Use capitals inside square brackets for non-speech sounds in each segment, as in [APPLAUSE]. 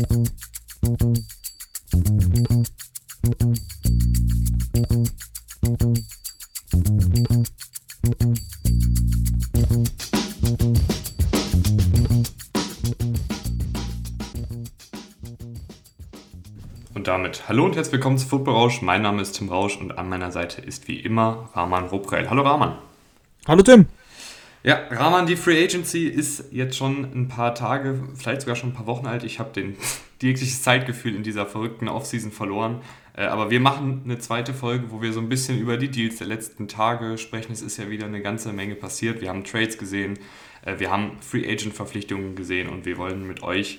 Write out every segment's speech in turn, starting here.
Und damit hallo und herzlich willkommen zu Football Rausch. Mein Name ist Tim Rausch und an meiner Seite ist wie immer Rahman Ruprell. Hallo Rahman. Hallo Tim. Ja, Rahman, die Free Agency ist jetzt schon ein paar Tage, vielleicht sogar schon ein paar Wochen alt. Ich habe den jegliches Zeitgefühl in dieser verrückten Offseason verloren. Äh, aber wir machen eine zweite Folge, wo wir so ein bisschen über die Deals der letzten Tage sprechen. Es ist ja wieder eine ganze Menge passiert. Wir haben Trades gesehen, äh, wir haben Free Agent Verpflichtungen gesehen und wir wollen mit euch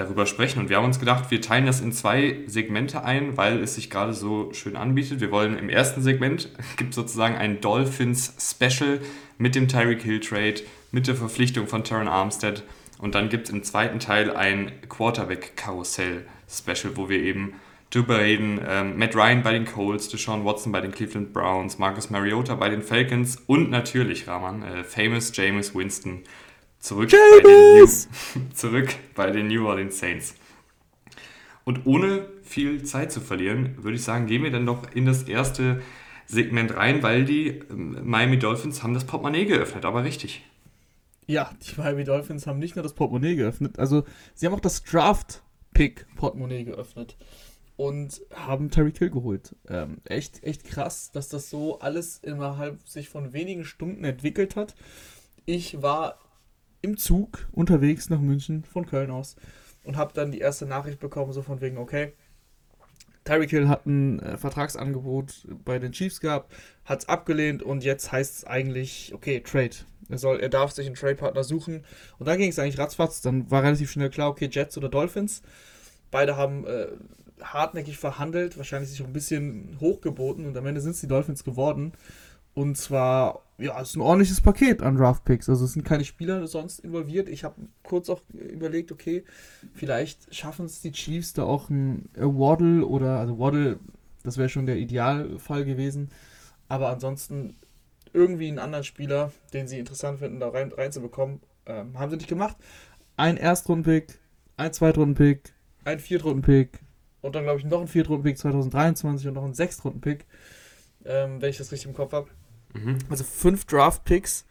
darüber sprechen. Und wir haben uns gedacht, wir teilen das in zwei Segmente ein, weil es sich gerade so schön anbietet. Wir wollen im ersten Segment, [LAUGHS] gibt sozusagen ein Dolphins Special mit dem Tyreek Hill Trade, mit der Verpflichtung von Terran Armstead. Und dann gibt es im zweiten Teil ein Quarterback-Karussell-Special, wo wir eben drüber reden. Ähm, Matt Ryan bei den Colts, Deshaun Watson bei den Cleveland Browns, Marcus Mariota bei den Falcons und natürlich, Rahman, äh, famous Jameis Winston zurück bei, New, [LAUGHS] zurück bei den New Orleans Saints. Und ohne viel Zeit zu verlieren, würde ich sagen, gehen wir dann doch in das erste Segment rein, weil die ähm, Miami Dolphins haben das Portemonnaie geöffnet, aber richtig. Ja, die Miami Dolphins haben nicht nur das Portemonnaie geöffnet, also sie haben auch das Draft-Pick-Portemonnaie geöffnet und haben Terry Kill geholt. Ähm, echt, echt krass, dass das so alles innerhalb sich von wenigen Stunden entwickelt hat. Ich war im Zug unterwegs nach München von Köln aus und habe dann die erste Nachricht bekommen, so von wegen, okay, Tyreek Hill hat ein äh, Vertragsangebot bei den Chiefs gehabt, hat es abgelehnt und jetzt heißt es eigentlich, okay, Trade. Er, soll, er darf sich einen Trade-Partner suchen. Und dann ging es eigentlich ratzfatz. Dann war relativ schnell klar, okay, Jets oder Dolphins. Beide haben äh, hartnäckig verhandelt, wahrscheinlich sich ein bisschen hochgeboten und am Ende sind es die Dolphins geworden. Und zwar, ja, es ist ein ordentliches Paket an Draft-Picks. Also es sind keine Spieler sonst involviert. Ich habe kurz auch überlegt, okay, vielleicht schaffen es die Chiefs da auch ein Waddle oder, also Waddle, das wäre schon der Idealfall gewesen. Aber ansonsten irgendwie einen anderen Spieler, den sie interessant finden, da rein, reinzubekommen, ähm, haben sie nicht gemacht. Ein Erstrunden-Pick, ein Zweitrunden-Pick, ein Viertrunden-Pick und dann glaube ich noch ein Viertrunden-Pick 2023 und noch ein Sechstrunden-Pick, ähm, wenn ich das richtig im Kopf habe. Mhm. Also fünf Draft-Picks.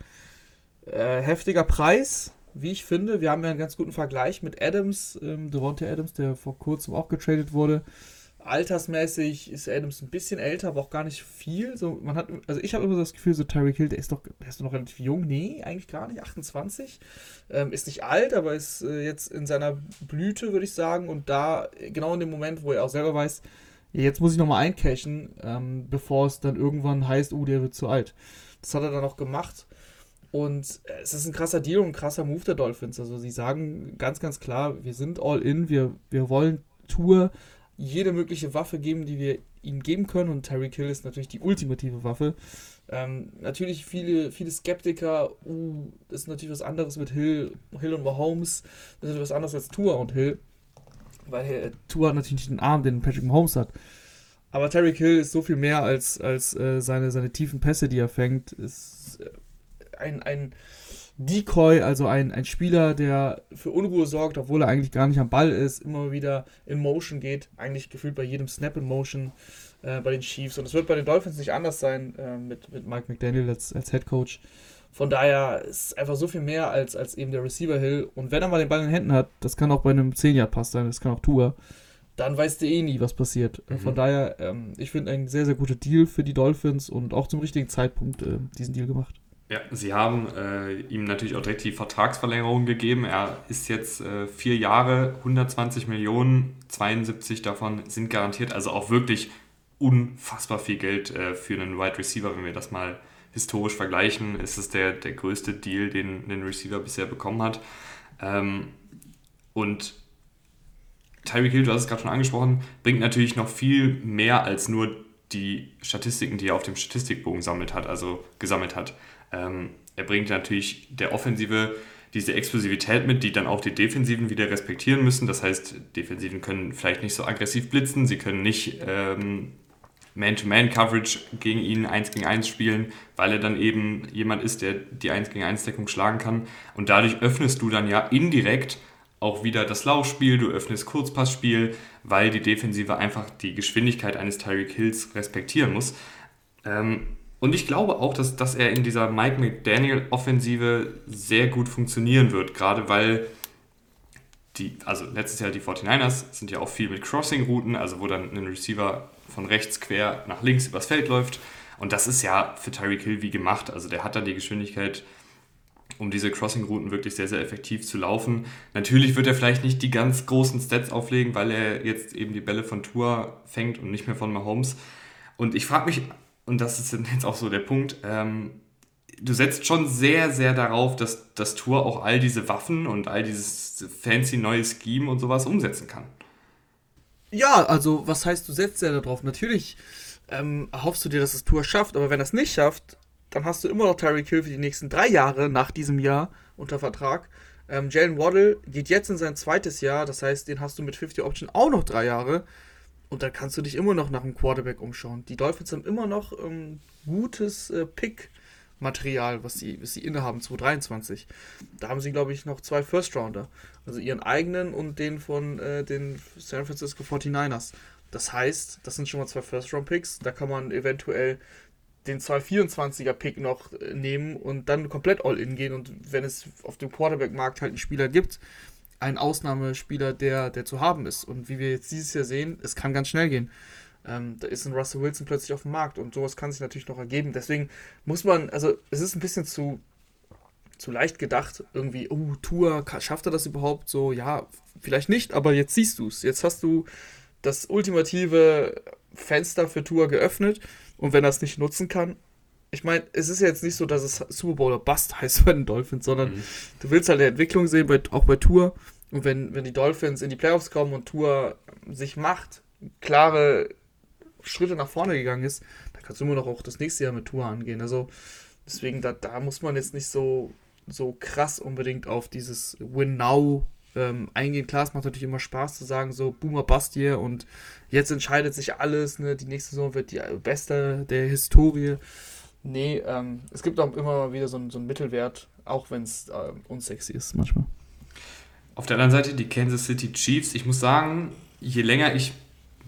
Äh, heftiger Preis, wie ich finde. Wir haben ja einen ganz guten Vergleich mit Adams, ähm, Devontae Adams, der vor kurzem auch getradet wurde. Altersmäßig ist Adams ein bisschen älter, aber auch gar nicht viel. So, man hat, also ich habe immer das Gefühl, so Tyreek Hill, der ist doch, der ist doch noch relativ jung. Nee, eigentlich gar nicht. 28. Ähm, ist nicht alt, aber ist äh, jetzt in seiner Blüte, würde ich sagen. Und da, genau in dem Moment, wo er auch selber weiß, jetzt muss ich nochmal eincashen, ähm, bevor es dann irgendwann heißt, oh, der wird zu alt. Das hat er dann auch gemacht. Und es ist ein krasser Deal und ein krasser Move der Dolphins. Also sie sagen ganz, ganz klar, wir sind all in, wir, wir wollen Tour jede mögliche Waffe geben, die wir ihm geben können. Und Terry Kill ist natürlich die ultimative Waffe. Ähm, natürlich viele, viele Skeptiker, uh, das ist natürlich was anderes mit Hill, Hill und Mahomes. Das ist was anderes als Tour und Hill. Weil äh, Tua hat natürlich nicht den Arm, den Patrick Mahomes hat. Aber Terry Hill ist so viel mehr als, als äh, seine, seine tiefen Pässe, die er fängt. Ist äh, ein, ein Decoy, also ein, ein Spieler, der für Unruhe sorgt, obwohl er eigentlich gar nicht am Ball ist, immer wieder in Motion geht. Eigentlich gefühlt bei jedem Snap in Motion äh, bei den Chiefs. Und es wird bei den Dolphins nicht anders sein äh, mit, mit Mike McDaniel als, als Head Coach. Von daher ist es einfach so viel mehr als, als eben der Receiver Hill. Und wenn er mal den Ball in den Händen hat, das kann auch bei einem 10-Yard-Pass sein, das kann auch Tour, dann weißt du eh nie, was passiert. Mhm. Von daher, ähm, ich finde ein sehr, sehr guter Deal für die Dolphins und auch zum richtigen Zeitpunkt äh, diesen Deal gemacht. Ja, sie haben äh, ihm natürlich auch direkt die Vertragsverlängerung gegeben. Er ist jetzt äh, vier Jahre, 120 Millionen, 72 davon sind garantiert. Also auch wirklich unfassbar viel Geld äh, für einen Wide Receiver, wenn wir das mal historisch vergleichen, ist es der, der größte Deal, den ein Receiver bisher bekommen hat. Ähm, und Tyreek Hill, du hast es gerade schon angesprochen, bringt natürlich noch viel mehr als nur die Statistiken, die er auf dem Statistikbogen sammelt hat, also gesammelt hat. Ähm, er bringt natürlich der Offensive diese Explosivität mit, die dann auch die Defensiven wieder respektieren müssen. Das heißt, Defensiven können vielleicht nicht so aggressiv blitzen, sie können nicht ähm, man-to-Man-Coverage gegen ihn 1 gegen 1 spielen, weil er dann eben jemand ist, der die 1 gegen 1 Deckung schlagen kann. Und dadurch öffnest du dann ja indirekt auch wieder das Laufspiel, du öffnest Kurzpassspiel, weil die Defensive einfach die Geschwindigkeit eines Tyreek Hills respektieren muss. Ähm, und ich glaube auch, dass, dass er in dieser Mike McDaniel-Offensive sehr gut funktionieren wird, gerade weil die, also letztes Jahr die 49ers sind ja auch viel mit Crossing-Routen, also wo dann ein Receiver von rechts quer nach links übers Feld läuft. Und das ist ja für Tyreek Hill wie gemacht. Also der hat dann die Geschwindigkeit, um diese Crossing-Routen wirklich sehr, sehr effektiv zu laufen. Natürlich wird er vielleicht nicht die ganz großen Stats auflegen, weil er jetzt eben die Bälle von Tour fängt und nicht mehr von Mahomes. Und ich frage mich, und das ist jetzt auch so der Punkt, ähm, du setzt schon sehr, sehr darauf, dass das Tour auch all diese Waffen und all dieses fancy neue Scheme und sowas umsetzen kann. Ja, also was heißt, du setzt sehr darauf? Natürlich ähm, erhoffst du dir, dass das Tour schafft, aber wenn das nicht schafft, dann hast du immer noch Tyreek Hill für die nächsten drei Jahre nach diesem Jahr unter Vertrag. Ähm, Jalen Waddle geht jetzt in sein zweites Jahr, das heißt, den hast du mit 50 Option auch noch drei Jahre. Und da kannst du dich immer noch nach einem Quarterback umschauen. Die Dolphins haben immer noch ähm, gutes äh, Pick Material, was sie, was sie innehaben, 2023. Da haben sie, glaube ich, noch zwei First-Rounder. Also ihren eigenen und den von äh, den San Francisco 49ers. Das heißt, das sind schon mal zwei First-Round-Picks. Da kann man eventuell den 224er-Pick noch äh, nehmen und dann komplett all-in gehen. Und wenn es auf dem Quarterback-Markt halt einen Spieler gibt, einen Ausnahmespieler, der, der zu haben ist. Und wie wir jetzt dieses Jahr sehen, es kann ganz schnell gehen. Ähm, da ist ein Russell Wilson plötzlich auf dem Markt und sowas kann sich natürlich noch ergeben. Deswegen muss man, also es ist ein bisschen zu, zu leicht gedacht, irgendwie, oh, Tour, schafft er das überhaupt so? Ja, vielleicht nicht, aber jetzt siehst du es. Jetzt hast du das ultimative Fenster für Tour geöffnet und wenn er es nicht nutzen kann, ich meine, es ist jetzt nicht so, dass es Super Bowl oder Bust heißt [LAUGHS] bei den Dolphins, sondern mhm. du willst halt eine Entwicklung sehen, bei, auch bei Tour. Und wenn, wenn die Dolphins in die Playoffs kommen und Tour sich macht, klare Schritte nach vorne gegangen ist, dann kannst du immer noch auch das nächste Jahr mit Tour angehen. Also deswegen, da, da muss man jetzt nicht so, so krass unbedingt auf dieses Win Now ähm, eingehen. Klar, es macht natürlich immer Spaß zu sagen, so Boomer Bust hier und jetzt entscheidet sich alles, ne? die nächste Saison wird die beste der Historie. Nee, ähm, es gibt auch immer wieder so, so einen Mittelwert, auch wenn es äh, unsexy ist manchmal. Auf der anderen Seite die Kansas City Chiefs. Ich muss sagen, je länger ich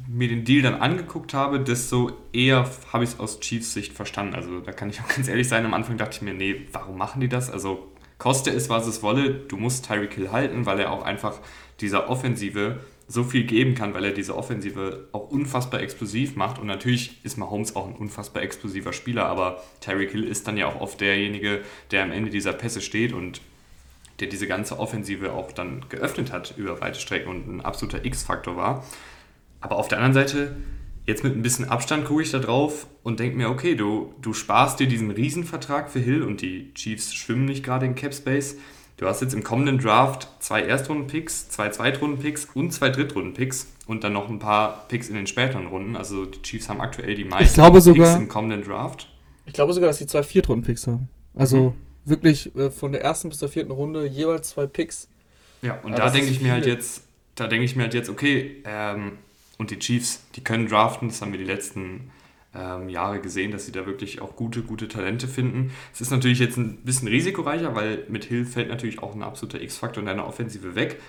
mir den Deal dann angeguckt habe, desto eher habe ich es aus Chiefs Sicht verstanden. Also da kann ich [LAUGHS] auch ganz ehrlich sein, am Anfang dachte ich mir, nee, warum machen die das? Also koste es, was es wolle, du musst Tyreek Hill halten, weil er auch einfach dieser Offensive so viel geben kann, weil er diese Offensive auch unfassbar explosiv macht. Und natürlich ist Mahomes auch ein unfassbar explosiver Spieler, aber Tyreek Hill ist dann ja auch oft derjenige, der am Ende dieser Pässe steht und der diese ganze Offensive auch dann geöffnet hat über weite Strecken und ein absoluter X-Faktor war. Aber auf der anderen Seite, jetzt mit ein bisschen Abstand gucke ich da drauf und denke mir, okay, du, du sparst dir diesen Riesenvertrag für Hill und die Chiefs schwimmen nicht gerade in Cap Space. Du hast jetzt im kommenden Draft zwei Erstrunden-Picks, zwei Zweitrunden-Picks und zwei Drittrunden-Picks und dann noch ein paar Picks in den späteren Runden. Also die Chiefs haben aktuell die meisten Picks sogar, im kommenden Draft. Ich glaube sogar, dass sie zwei Viertrunden-Picks haben. Also mhm. wirklich äh, von der ersten bis zur vierten Runde jeweils zwei Picks. Ja, und Aber da denke ich mir halt jetzt, da denke ich mir halt jetzt, okay, ähm, und die Chiefs, die können draften, das haben wir die letzten ähm, Jahre gesehen, dass sie da wirklich auch gute, gute Talente finden. Es ist natürlich jetzt ein bisschen risikoreicher, weil mit Hill fällt natürlich auch ein absoluter X-Faktor in deiner Offensive weg.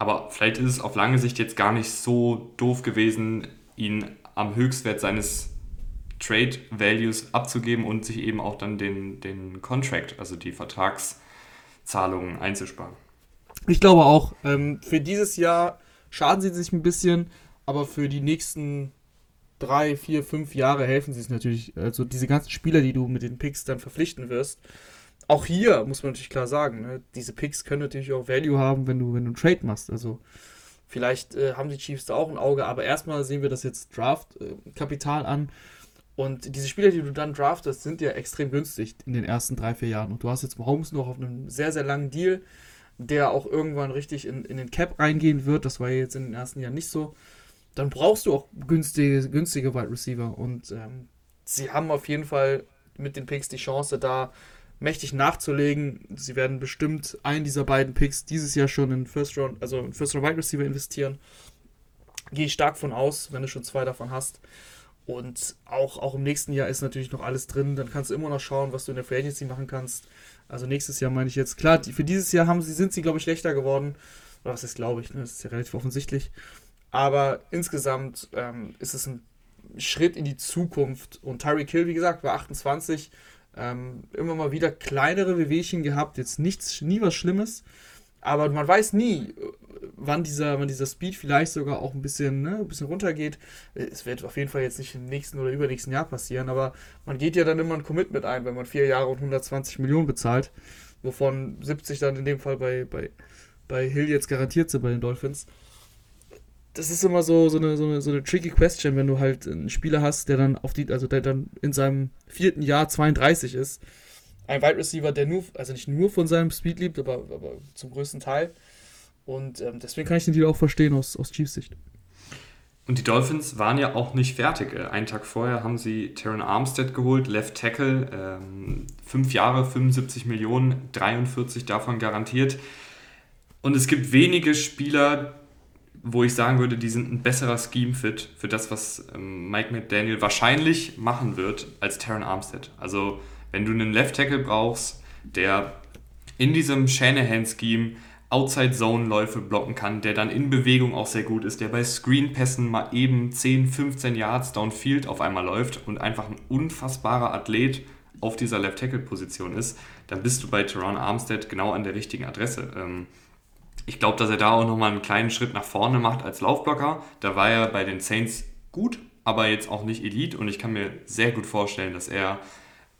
Aber vielleicht ist es auf lange Sicht jetzt gar nicht so doof gewesen, ihn am Höchstwert seines Trade Values abzugeben und sich eben auch dann den, den Contract, also die Vertragszahlungen einzusparen. Ich glaube auch, ähm, für dieses Jahr schaden sie sich ein bisschen aber für die nächsten drei, vier, fünf Jahre helfen sie es natürlich. Also diese ganzen Spieler, die du mit den Picks dann verpflichten wirst. Auch hier muss man natürlich klar sagen, ne, diese Picks können natürlich auch Value haben, wenn du, wenn du einen Trade machst. Also vielleicht äh, haben die Chiefs da auch ein Auge, aber erstmal sehen wir das jetzt Draft-Kapital äh, an. Und diese Spieler, die du dann draftest, sind ja extrem günstig in den ersten drei, vier Jahren. Und du hast jetzt Mahomes noch auf einem sehr, sehr langen Deal, der auch irgendwann richtig in, in den Cap reingehen wird. Das war jetzt in den ersten Jahren nicht so dann brauchst du auch günstige, günstige Wide Receiver. Und ähm, sie haben auf jeden Fall mit den Picks die Chance, da mächtig nachzulegen. Sie werden bestimmt einen dieser beiden Picks dieses Jahr schon in First Round, also in First Round Wide Receiver investieren. Gehe ich stark von aus, wenn du schon zwei davon hast. Und auch, auch im nächsten Jahr ist natürlich noch alles drin. Dann kannst du immer noch schauen, was du in der Free Agency machen kannst. Also nächstes Jahr meine ich jetzt. Klar, für dieses Jahr haben sie, sind sie, glaube ich, schlechter geworden. Oder was ist, glaube ich, ne? das ist ja relativ offensichtlich. Aber insgesamt ähm, ist es ein Schritt in die Zukunft. Und Tyreek Hill, wie gesagt, war 28. Ähm, immer mal wieder kleinere Wehwehchen gehabt, jetzt nichts, nie was Schlimmes. Aber man weiß nie, wann dieser, wann dieser Speed vielleicht sogar auch ein bisschen, ne, ein bisschen runtergeht. Es wird auf jeden Fall jetzt nicht im nächsten oder übernächsten Jahr passieren, aber man geht ja dann immer ein Commitment ein, wenn man vier Jahre und 120 Millionen bezahlt, wovon 70 dann in dem Fall bei, bei, bei Hill jetzt garantiert sind bei den Dolphins das ist immer so, so, eine, so, eine, so eine tricky Question, wenn du halt einen Spieler hast, der dann auf die, also der dann in seinem vierten Jahr 32 ist. Ein Wide Receiver, der nur, also nicht nur von seinem Speed liebt, aber, aber zum größten Teil. Und ähm, deswegen kann ich den Deal auch verstehen aus, aus Chiefs Sicht. Und die Dolphins waren ja auch nicht fertig. Äh, einen Tag vorher haben sie Terran Armstead geholt, Left Tackle, ähm, fünf Jahre, 75 Millionen, 43 davon garantiert. Und es gibt wenige Spieler, wo ich sagen würde, die sind ein besserer Scheme-Fit für das, was ähm, Mike McDaniel wahrscheinlich machen wird, als Terran Armstead. Also, wenn du einen Left Tackle brauchst, der in diesem Shanahan-Scheme Outside-Zone-Läufe blocken kann, der dann in Bewegung auch sehr gut ist, der bei Screen-Pässen mal eben 10, 15 Yards downfield auf einmal läuft und einfach ein unfassbarer Athlet auf dieser Left-Tackle-Position ist, dann bist du bei Teron Armstead genau an der richtigen Adresse. Ähm, ich glaube, dass er da auch nochmal einen kleinen Schritt nach vorne macht als Laufblocker. Da war er bei den Saints gut, aber jetzt auch nicht Elite. Und ich kann mir sehr gut vorstellen, dass er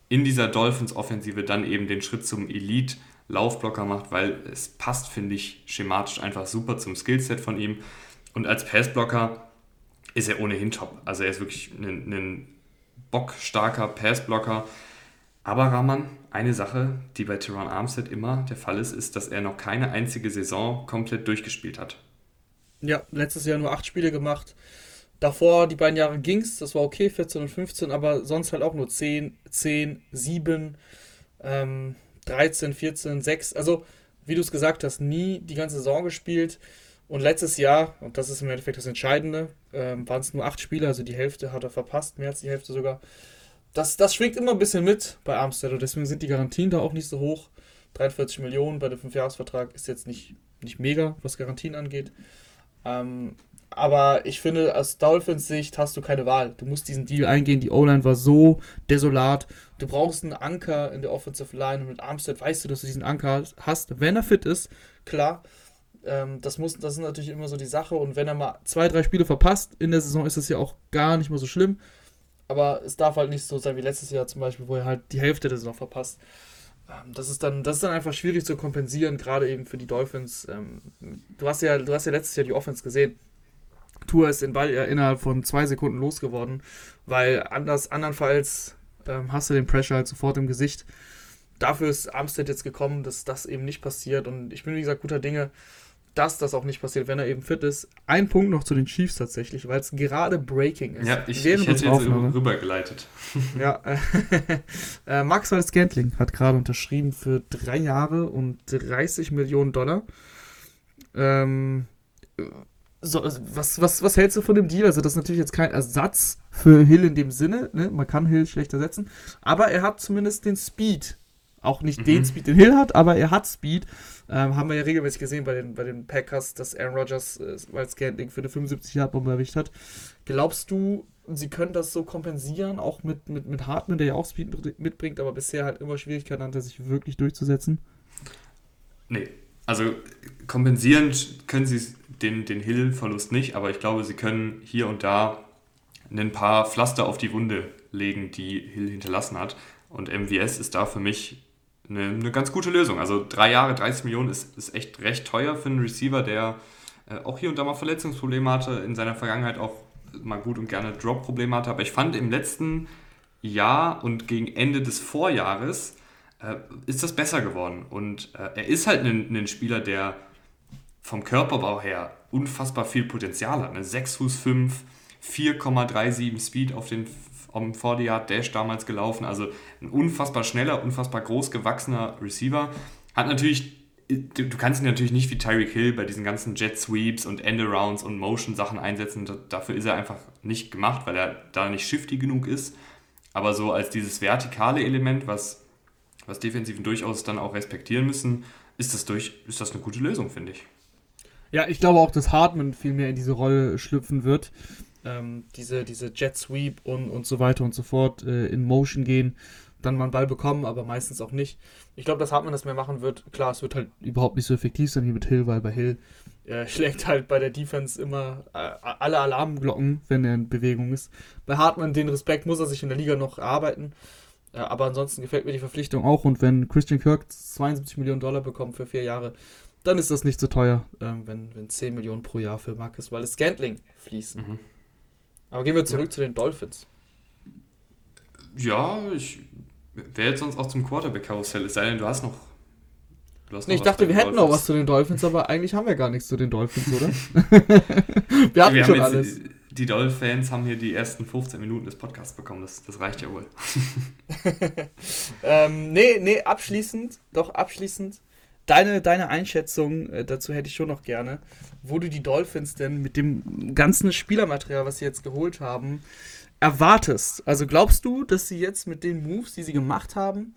in dieser Dolphins-Offensive dann eben den Schritt zum Elite-Laufblocker macht, weil es passt, finde ich, schematisch einfach super zum Skillset von ihm. Und als Passblocker ist er ohnehin top. Also er ist wirklich ein, ein bockstarker Passblocker. Aber Rahman, eine Sache, die bei Teron Armstead immer der Fall ist, ist, dass er noch keine einzige Saison komplett durchgespielt hat. Ja, letztes Jahr nur acht Spiele gemacht. Davor die beiden Jahre ging's, das war okay, 14 und 15, aber sonst halt auch nur 10, 10, 7, ähm, 13, 14, 6. Also, wie du es gesagt hast, nie die ganze Saison gespielt. Und letztes Jahr, und das ist im Endeffekt das Entscheidende, ähm, waren es nur acht Spiele, also die Hälfte hat er verpasst, mehr als die Hälfte sogar das, das schwingt immer ein bisschen mit bei Armstead und deswegen sind die Garantien da auch nicht so hoch. 43 Millionen bei dem 5-Jahres-Vertrag ist jetzt nicht, nicht mega, was Garantien angeht. Ähm, aber ich finde, aus Dolphins Sicht hast du keine Wahl. Du musst diesen Deal eingehen. Die O-Line war so desolat. Du brauchst einen Anker in der Offensive Line und mit Armstead weißt du, dass du diesen Anker hast, wenn er fit ist. Klar, ähm, das, muss, das ist natürlich immer so die Sache. Und wenn er mal zwei, drei Spiele verpasst in der Saison, ist das ja auch gar nicht mal so schlimm aber es darf halt nicht so sein wie letztes Jahr zum Beispiel, wo er halt die Hälfte der Saison verpasst. Ähm, das ist, dann, das ist dann einfach schwierig zu kompensieren, gerade eben für die Dolphins. Ähm, du, hast ja, du hast ja letztes Jahr die Offense gesehen. Tour ist den Ball innerhalb von zwei Sekunden losgeworden, weil anders, andernfalls ähm, hast du den Pressure halt sofort im Gesicht. Dafür ist Armstead jetzt gekommen, dass das eben nicht passiert und ich bin, wie gesagt, guter Dinge dass das auch nicht passiert, wenn er eben fit ist. Ein Punkt noch zu den Chiefs tatsächlich, weil es gerade Breaking ist. Ja, ich, ich hätte jetzt rübergeleitet. [LAUGHS] Ja, äh, [LAUGHS] Max Scantling hat gerade unterschrieben für drei Jahre und 30 Millionen Dollar. Ähm, so, was, was, was hältst du von dem Deal? Also, das ist natürlich jetzt kein Ersatz für Hill in dem Sinne. Ne? Man kann Hill schlecht ersetzen. Aber er hat zumindest den Speed. Auch nicht mhm. den Speed, den Hill hat, aber er hat Speed. Ähm, haben wir ja regelmäßig gesehen bei den, bei den Packers, dass Aaron Rodgers äh, weil Scantling für eine 75 Yard Bombe erwischt hat. Glaubst du, sie können das so kompensieren, auch mit, mit, mit Hartman, der ja auch Speed mitbringt, aber bisher halt immer Schwierigkeiten hatte, sich wirklich durchzusetzen? Nee. Also kompensieren können sie den, den Hill-Verlust nicht, aber ich glaube, sie können hier und da ein paar Pflaster auf die Wunde legen, die Hill hinterlassen hat. Und MVS ist da für mich eine, eine ganz gute Lösung. Also drei Jahre, 30 Millionen ist, ist echt recht teuer für einen Receiver, der äh, auch hier und da mal Verletzungsprobleme hatte, in seiner Vergangenheit auch mal gut und gerne Drop-Probleme hatte. Aber ich fand im letzten Jahr und gegen Ende des Vorjahres äh, ist das besser geworden. Und äh, er ist halt ein, ein, Spieler, der vom Körperbau her unfassbar viel Potenzial hat. Ne? 6 Fuß 5, 4,37 Speed auf den 40 Yard Dash damals gelaufen. Also ein unfassbar schneller, unfassbar groß gewachsener Receiver. Hat natürlich, du, kannst ihn natürlich nicht wie Tyreek Hill bei diesen ganzen Jet Sweeps und Endarounds und Motion Sachen einsetzen. Dafür ist er einfach nicht gemacht, weil er da nicht shifty genug ist. Aber so als dieses vertikale Element, was, was Defensiven durchaus dann auch respektieren müssen, ist das, durch, ist das eine gute Lösung, finde ich. Ja, ich glaube auch, dass Hartman viel mehr in diese Rolle schlüpfen wird. Ähm, diese, diese Jet Sweep und, und so weiter und so fort äh, in Motion gehen, dann mal einen Ball bekommen, aber meistens auch nicht. Ich glaube, dass Hartman das mehr machen wird. Klar, es wird halt überhaupt nicht so effektiv sein wie mit Hill, weil bei Hill äh, [LAUGHS] schlägt halt bei der Defense immer äh, alle Alarmglocken, wenn er in Bewegung ist. Bei Hartman, den Respekt muss er sich in der Liga noch erarbeiten. Äh, aber ansonsten gefällt mir die Verpflichtung auch. Und wenn Christian Kirk 72 Millionen Dollar bekommt für vier Jahre, dann ist das nicht so teuer, ähm, wenn, wenn 10 Millionen pro Jahr für Marcus Wallace Scantling fließen. Mhm. Aber gehen wir zurück ja. zu den Dolphins. Ja, ich wäre jetzt sonst auch zum Quarterback-Karussell, es sei denn, du hast noch Nee, ich dachte, wir hätten Dolphins. noch was zu den Dolphins, aber eigentlich haben wir gar nichts zu den Dolphins, oder? [LAUGHS] wir hatten wir schon haben alles. Die Dolphins haben hier die ersten 15 Minuten des Podcasts bekommen, das, das reicht ja wohl. [LAUGHS] ähm, nee, nee, abschließend, doch abschließend. Deine, deine Einschätzung, äh, dazu hätte ich schon noch gerne, wo du die Dolphins denn mit dem ganzen Spielermaterial, was sie jetzt geholt haben, erwartest. Also glaubst du, dass sie jetzt mit den Moves, die sie gemacht haben,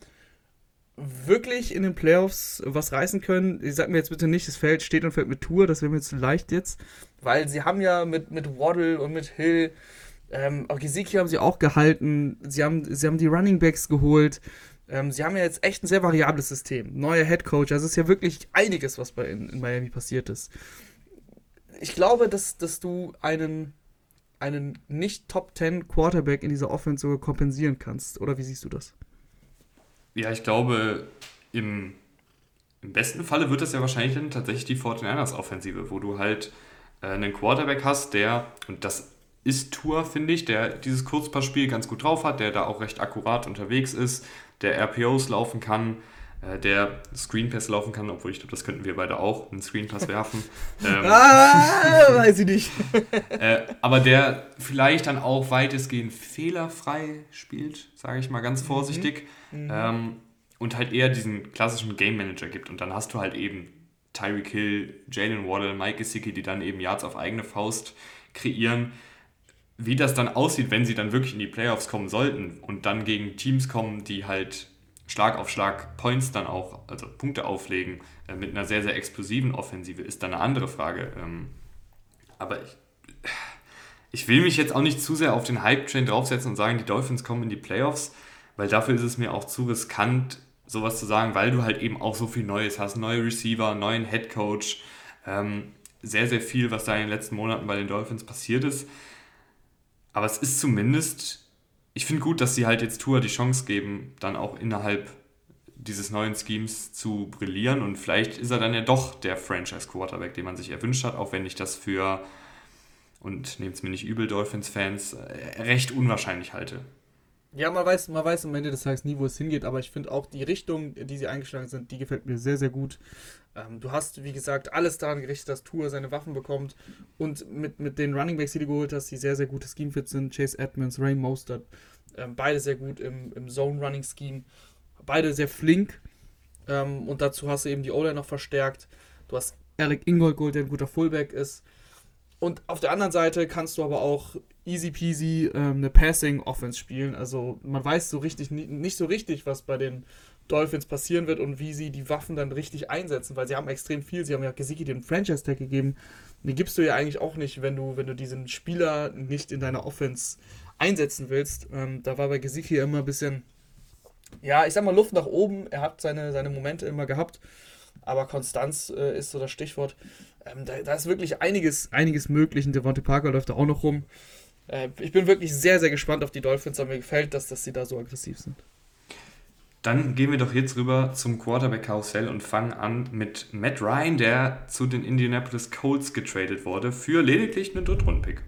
wirklich in den Playoffs was reißen können. Ich sag mir jetzt bitte nicht, das Feld steht und fällt mit Tour, das wäre mir zu leicht jetzt. Weil sie haben ja mit, mit Waddle und mit Hill, ähm, Gesicki haben sie auch gehalten, sie haben, sie haben die Running Backs geholt. Ähm, sie haben ja jetzt echt ein sehr variables System. Neuer Head Coach, also es ist ja wirklich einiges, was bei in, in Miami passiert ist. Ich glaube, dass, dass du einen, einen nicht Top 10 Quarterback in dieser Offense sogar kompensieren kannst. Oder wie siehst du das? Ja, ich glaube, im, im besten Falle wird das ja wahrscheinlich dann tatsächlich die 49ers-Offensive, wo du halt äh, einen Quarterback hast, der, und das ist Tour, finde ich, der dieses Kurzpassspiel ganz gut drauf hat, der da auch recht akkurat unterwegs ist, der RPOs laufen kann, äh, der Screenpass laufen kann, obwohl ich glaube, das könnten wir beide auch, einen Screenpass werfen. [LAUGHS] Ähm, ah, weiß ich nicht. [LAUGHS] äh, aber der vielleicht dann auch weitestgehend fehlerfrei spielt, sage ich mal ganz mhm. vorsichtig. Mhm. Ähm, und halt eher diesen klassischen Game Manager gibt. Und dann hast du halt eben Tyreek Hill, Jalen Waddle, Mike Gesicki, die dann eben Yards auf eigene Faust kreieren. Wie das dann aussieht, wenn sie dann wirklich in die Playoffs kommen sollten und dann gegen Teams kommen, die halt Schlag auf Schlag Points dann auch, also Punkte auflegen, äh, mit einer sehr, sehr explosiven Offensive, ist dann eine andere Frage. Ähm, aber ich, ich will mich jetzt auch nicht zu sehr auf den Hype-Train draufsetzen und sagen, die Dolphins kommen in die Playoffs weil dafür ist es mir auch zu riskant, sowas zu sagen, weil du halt eben auch so viel Neues hast, neue Receiver, neuen Head Coach, ähm, sehr, sehr viel, was da in den letzten Monaten bei den Dolphins passiert ist. Aber es ist zumindest, ich finde gut, dass sie halt jetzt Tour die Chance geben, dann auch innerhalb dieses neuen Schemes zu brillieren und vielleicht ist er dann ja doch der Franchise-Quarterback, den man sich erwünscht hat, auch wenn ich das für, und nehmt es mir nicht übel, Dolphins-Fans, äh, recht unwahrscheinlich halte. Ja, man weiß, man weiß am Ende des Tages nie, wo es hingeht, aber ich finde auch die Richtung, die sie eingeschlagen sind, die gefällt mir sehr, sehr gut. Ähm, du hast, wie gesagt, alles daran gerichtet, dass Tour seine Waffen bekommt und mit, mit den Running Backs, die du geholt hast, die sehr, sehr gute Scheme-Fits sind, Chase Edmonds, Ray Mostert, ähm, beide sehr gut im, im Zone-Running-Scheme, beide sehr flink ähm, und dazu hast du eben die O-Line noch verstärkt. Du hast Alec Ingold der ein guter Fullback ist. Und auf der anderen Seite kannst du aber auch easy peasy ähm, eine Passing Offense spielen. Also man weiß so richtig nicht so richtig, was bei den Dolphins passieren wird und wie sie die Waffen dann richtig einsetzen, weil sie haben extrem viel. Sie haben ja Gesicki den Franchise Tag gegeben. Den gibst du ja eigentlich auch nicht, wenn du, wenn du diesen Spieler nicht in deiner Offense einsetzen willst. Ähm, da war bei Gesicki immer ein bisschen, ja, ich sag mal, Luft nach oben. Er hat seine, seine Momente immer gehabt, aber Konstanz äh, ist so das Stichwort. Ähm, da, da, ist wirklich einiges, einiges möglich. Und Devontae Parker läuft da auch noch rum. Äh, ich bin wirklich sehr, sehr gespannt auf die Dolphins, aber mir gefällt das, dass sie da so aggressiv sind. Dann gehen wir doch jetzt rüber zum Quarterback-Karussell und fangen an mit Matt Ryan, der zu den Indianapolis Colts getradet wurde, für lediglich einen Drittrunden-Pick.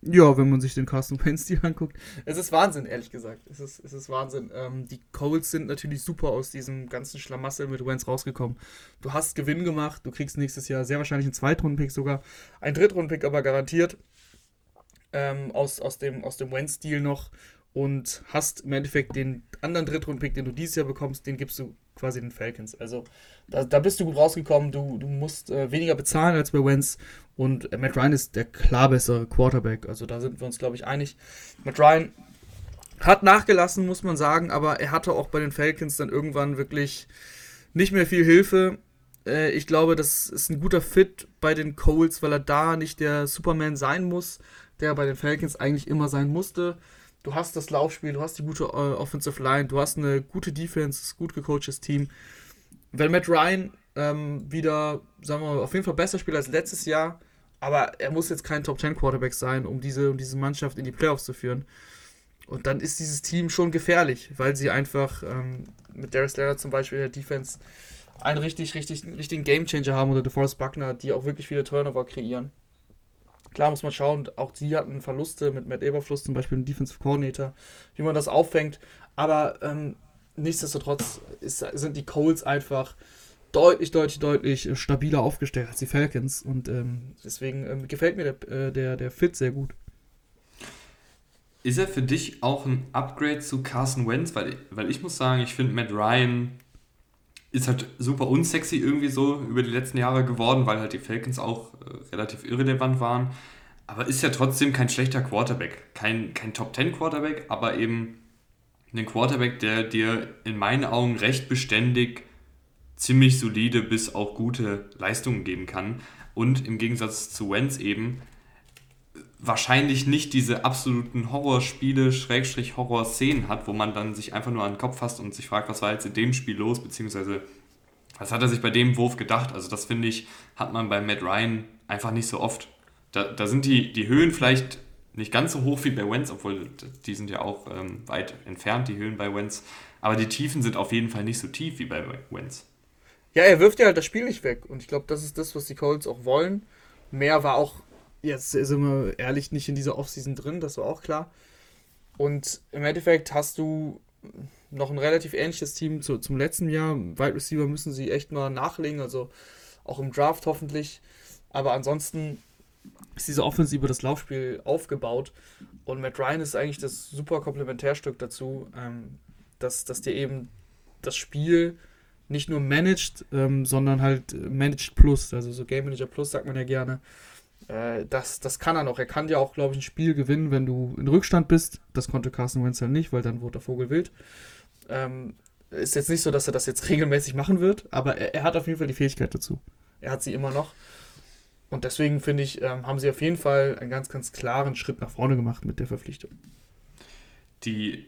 Ja, wenn man sich den Carsten Wentz-Stil [LAUGHS] anguckt. Es ist Wahnsinn, ehrlich gesagt. Es ist, es ist Wahnsinn. Ähm, die Colts sind natürlich super aus diesem ganzen Schlamassel mit Wentz rausgekommen. Du hast Gewinn gemacht, du kriegst nächstes Jahr sehr wahrscheinlich einen Zweitrunden-Pick sogar. Ein Drittrunden-Pick aber garantiert ähm, aus, aus dem, aus dem Wentz-Stil noch und hast im Endeffekt den anderen Drittrunden-Pick, den du dieses Jahr bekommst, den gibst du quasi den Falcons. Also da, da bist du gut rausgekommen. Du, du musst äh, weniger bezahlen als bei Wentz und äh, Matt Ryan ist der klar bessere Quarterback. Also da sind wir uns, glaube ich, einig. Matt Ryan hat nachgelassen, muss man sagen, aber er hatte auch bei den Falcons dann irgendwann wirklich nicht mehr viel Hilfe. Äh, ich glaube, das ist ein guter Fit bei den Coles, weil er da nicht der Superman sein muss, der bei den Falcons eigentlich immer sein musste. Du hast das Laufspiel, du hast die gute äh, Offensive Line, du hast eine gute Defense, gut gecoachtes Team. Wenn Matt Ryan ähm, wieder, sagen wir mal, auf jeden Fall besser spielt als letztes Jahr, aber er muss jetzt kein Top 10 Quarterback sein, um diese, um diese Mannschaft in die Playoffs zu führen. Und dann ist dieses Team schon gefährlich, weil sie einfach ähm, mit Darius Leonard zum Beispiel in der Defense einen richtig, richtig, richtigen Gamechanger haben oder DeForest Buckner, die auch wirklich viele Turnover kreieren. Klar muss man schauen, auch sie hatten Verluste mit Matt Eberfluss, zum Beispiel, dem Defensive Coordinator, wie man das auffängt. Aber ähm, nichtsdestotrotz ist, sind die Coles einfach deutlich, deutlich, deutlich stabiler aufgestellt als die Falcons. Und ähm, deswegen ähm, gefällt mir der, äh, der, der Fit sehr gut. Ist er für dich auch ein Upgrade zu Carson Wentz? Weil, weil ich muss sagen, ich finde Matt Ryan ist halt super unsexy irgendwie so über die letzten Jahre geworden, weil halt die Falcons auch äh, relativ irrelevant waren. Aber ist ja trotzdem kein schlechter Quarterback. Kein, kein Top 10 Quarterback, aber eben ein Quarterback, der dir in meinen Augen recht beständig ziemlich solide bis auch gute Leistungen geben kann. Und im Gegensatz zu Wentz eben wahrscheinlich nicht diese absoluten Horrorspiele, Schrägstrich Horror-Szenen hat, wo man dann sich einfach nur an den Kopf fasst und sich fragt, was war jetzt in dem Spiel los, beziehungsweise was hat er sich bei dem Wurf gedacht. Also das finde ich, hat man bei Matt Ryan einfach nicht so oft. Da, da sind die, die Höhen vielleicht nicht ganz so hoch wie bei Wentz, obwohl die sind ja auch ähm, weit entfernt, die Höhen bei Wentz. Aber die Tiefen sind auf jeden Fall nicht so tief wie bei Wentz. Ja, er wirft ja halt das Spiel nicht weg. Und ich glaube, das ist das, was die Colts auch wollen. Mehr war auch jetzt sind wir ehrlich nicht in dieser Offseason drin, das war auch klar. Und im Endeffekt hast du noch ein relativ ähnliches Team zu, zum letzten Jahr. Wide Receiver müssen sie echt mal nachlegen, also auch im Draft hoffentlich. Aber ansonsten ist diese Offense über das Laufspiel aufgebaut. Und Matt Ryan ist eigentlich das super Komplementärstück dazu, ähm, dass, dass dir eben das Spiel nicht nur managt, ähm, sondern halt managed plus, also so Game Manager Plus sagt man ja gerne. Äh, das, das kann er noch. Er kann ja auch, glaube ich, ein Spiel gewinnen, wenn du in Rückstand bist. Das konnte Carsten Wentz halt nicht, weil dann wurde der Vogel wild. Ähm, ist jetzt nicht so, dass er das jetzt [LAUGHS] regelmäßig machen wird, aber er, er, hat auf jeden Fall die Fähigkeit dazu. Er hat sie immer noch. Und deswegen finde ich, ähm, haben sie auf jeden Fall einen ganz, ganz klaren Schritt nach vorne gemacht mit der Verpflichtung. Die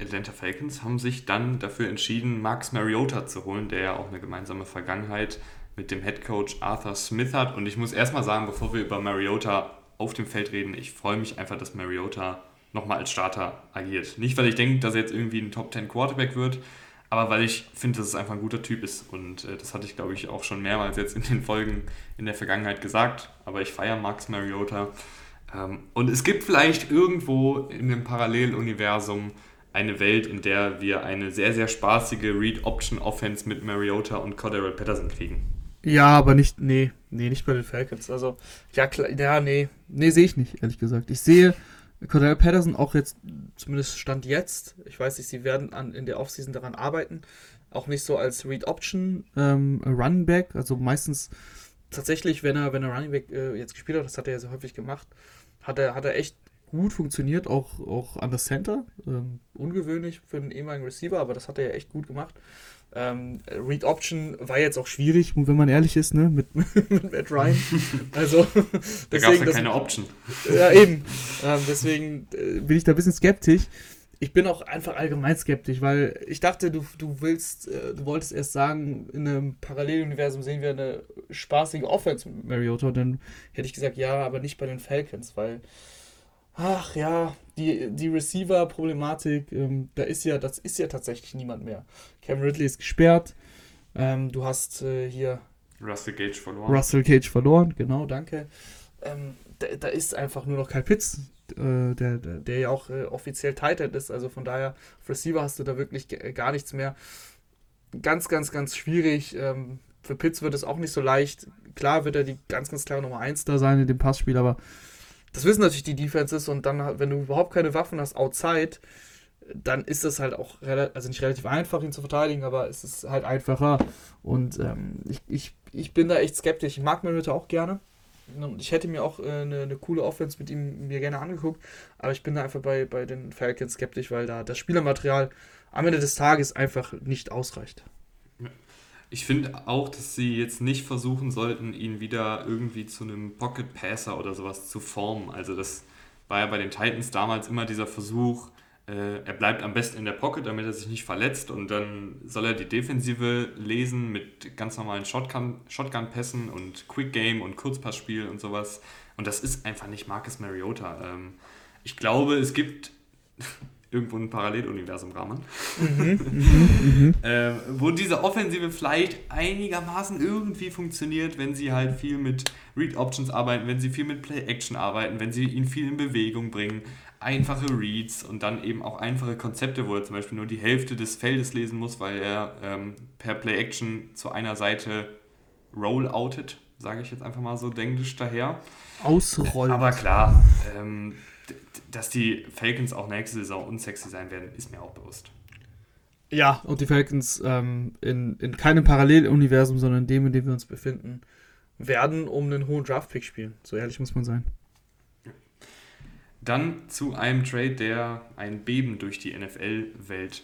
Atlanta Falcons haben sich dann dafür entschieden, Max Mariota zu holen, der ja auch eine gemeinsame Vergangenheit mit dem Head Coach Arthur Smith hat. Und ich muss erstmal sagen, bevor wir über Mariota auf dem Feld reden, ich freue mich einfach, dass Mariota nochmal als Starter agiert. Nicht, weil ich denke, dass er jetzt irgendwie ein Top 10 Quarterback wird, aber weil ich finde, dass es einfach ein guter Typ ist. Und äh, das hatte ich, glaube ich, auch schon mehrmals jetzt in den Folgen in der Vergangenheit gesagt. Aber ich feiere Max Mariota. Ähm, und es gibt vielleicht irgendwo in dem Paralleluniversum eine Welt, in der wir eine sehr, sehr spaßige Read-Option-Offense mit Mariota und Cordero Patterson kriegen. Ja, aber nicht, nee, nee, nicht bei den Falcons. Also, ja, klar, ja, nee, nee, sehe ich nicht, ehrlich gesagt. Ich sehe Cordell Patterson auch jetzt, zumindest Stand jetzt, ich weiß nicht, sie werden an, in der Offseason daran arbeiten, auch nicht so als Read Option ähm, Running Back, also meistens tatsächlich, wenn er, wenn er Running Back äh, jetzt gespielt hat, das hat er ja sehr häufig gemacht, hat er, hat er echt gut funktioniert, auch, auch an das Center. Ähm, ungewöhnlich für einen ehemaligen Receiver, aber das hat er ja echt gut gemacht. Ähm, Read Option war jetzt auch schwierig, wenn man ehrlich ist, ne? Mit, [LAUGHS] mit Matt Ryan. [LAUGHS] Also, da gab es ja keine Option. Ja, eben. Ähm, deswegen äh, bin ich da ein bisschen skeptisch. Ich bin auch einfach allgemein skeptisch, weil ich dachte, du, du willst, äh, du wolltest erst sagen, in einem Paralleluniversum sehen wir eine spaßige Offense mit Mariota. Dann hätte ich gesagt, ja, aber nicht bei den Falcons, weil ach ja, die, die Receiver-Problematik, ähm, da ist ja, das ist ja tatsächlich niemand mehr. Cam Ridley ist gesperrt. Ähm, du hast äh, hier Russell Gage verloren. Russell Gage verloren, genau, danke. Ähm, da, da, ist einfach nur noch Kyle Pitts, äh, der, der, der, ja auch äh, offiziell Tight End ist. Also von daher, auf Receiver hast du da wirklich gar nichts mehr. Ganz, ganz, ganz schwierig. Ähm, für Pitts wird es auch nicht so leicht. Klar wird er die ganz, ganz klare Nummer 1 da sein in dem Passspiel, aber das wissen natürlich die Defenses und dann, wenn du überhaupt keine Waffen hast outside, dann ist es halt auch also nicht relativ einfach, ihn zu verteidigen, aber es ist halt einfacher. Und ähm, ich, ich, ich bin da echt skeptisch. Ich mag Mariota auch gerne. Und ich hätte mir auch äh, eine, eine, coole Offense mit ihm mir gerne angeguckt, aber ich bin da einfach bei, bei den Falcons skeptisch, weil da das Spielermaterial am Ende des Tages einfach nicht ausreicht. Ich finde auch, dass sie jetzt nicht versuchen sollten, ihn wieder irgendwie zu einem Pocket Passer oder sowas zu formen. Also das war ja bei den Titans damals immer dieser Versuch, äh, er bleibt am besten in der Pocket, damit er sich nicht verletzt und dann soll er die Defensive lesen mit ganz normalen Shotgun-Pässen und Quick Game und Kurzpassspiel und sowas. Und das ist einfach nicht Marcus Mariota. Ähm, ich glaube, es gibt irgendwo ein Paralleluniversum Rahmen, mhm, [LAUGHS] mhm, äh, wo diese Offensive vielleicht einigermaßen irgendwie funktioniert, wenn sie halt viel mit Read Options arbeiten, wenn sie viel mit Play Action arbeiten, wenn sie ihn viel in Bewegung bringen, einfache Reads und dann eben auch einfache Konzepte, wo er zum Beispiel nur die Hälfte des Feldes lesen muss, weil er ähm, per Play Action zu einer Seite rolloutet, sage ich jetzt einfach mal so denglisch daher. Ausrollen. Aber klar, ähm, dass die Falcons auch nächste Saison unsexy sein werden, ist mir auch bewusst. Ja, und die Falcons ähm, in, in keinem Paralleluniversum, sondern in dem, in dem wir uns befinden, werden um einen hohen Draftpick spielen. So ehrlich muss man sein. Dann zu einem Trade, der ein Beben durch die NFL-Welt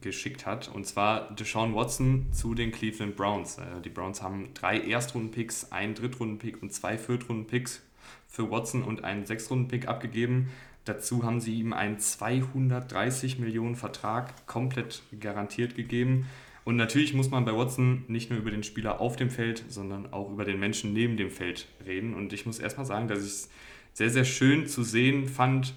geschickt hat. Und zwar Deshaun Watson zu den Cleveland Browns. Äh, die Browns haben drei Erstrunden-Picks, einen Drittrunden-Pick und zwei Viertrunden-Picks für Watson und einen Sechstrunden-Pick abgegeben. Dazu haben sie ihm einen 230 Millionen Vertrag komplett garantiert gegeben. Und natürlich muss man bei Watson nicht nur über den Spieler auf dem Feld, sondern auch über den Menschen neben dem Feld reden. Und ich muss erstmal sagen, dass ich es sehr, sehr schön zu sehen fand,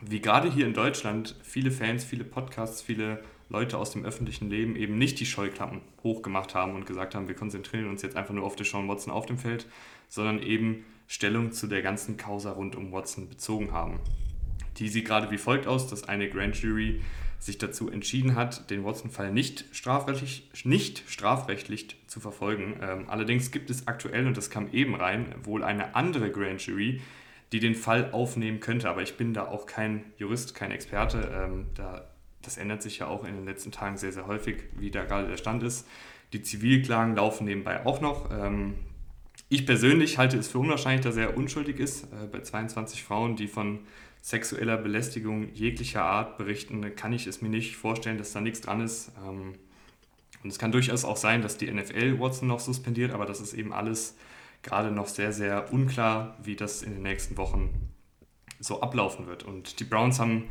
wie gerade hier in Deutschland viele Fans, viele Podcasts, viele Leute aus dem öffentlichen Leben eben nicht die Scheuklappen hochgemacht haben und gesagt haben, wir konzentrieren uns jetzt einfach nur auf Deshaun Watson auf dem Feld, sondern eben Stellung zu der ganzen Causa rund um Watson bezogen haben. Die sieht gerade wie folgt aus, dass eine Grand Jury sich dazu entschieden hat, den Watson-Fall nicht strafrechtlich, nicht strafrechtlich zu verfolgen. Ähm, allerdings gibt es aktuell, und das kam eben rein, wohl eine andere Grand Jury, die den Fall aufnehmen könnte. Aber ich bin da auch kein Jurist, kein Experte. Ähm, da, das ändert sich ja auch in den letzten Tagen sehr, sehr häufig, wie da gerade der Stand ist. Die Zivilklagen laufen nebenbei auch noch. Ähm, ich persönlich halte es für unwahrscheinlich, dass er unschuldig ist. Äh, bei 22 Frauen, die von sexueller Belästigung jeglicher Art berichten, kann ich es mir nicht vorstellen, dass da nichts dran ist. Ähm, und es kann durchaus auch sein, dass die NFL Watson noch suspendiert, aber das ist eben alles gerade noch sehr, sehr unklar, wie das in den nächsten Wochen so ablaufen wird. Und die Browns haben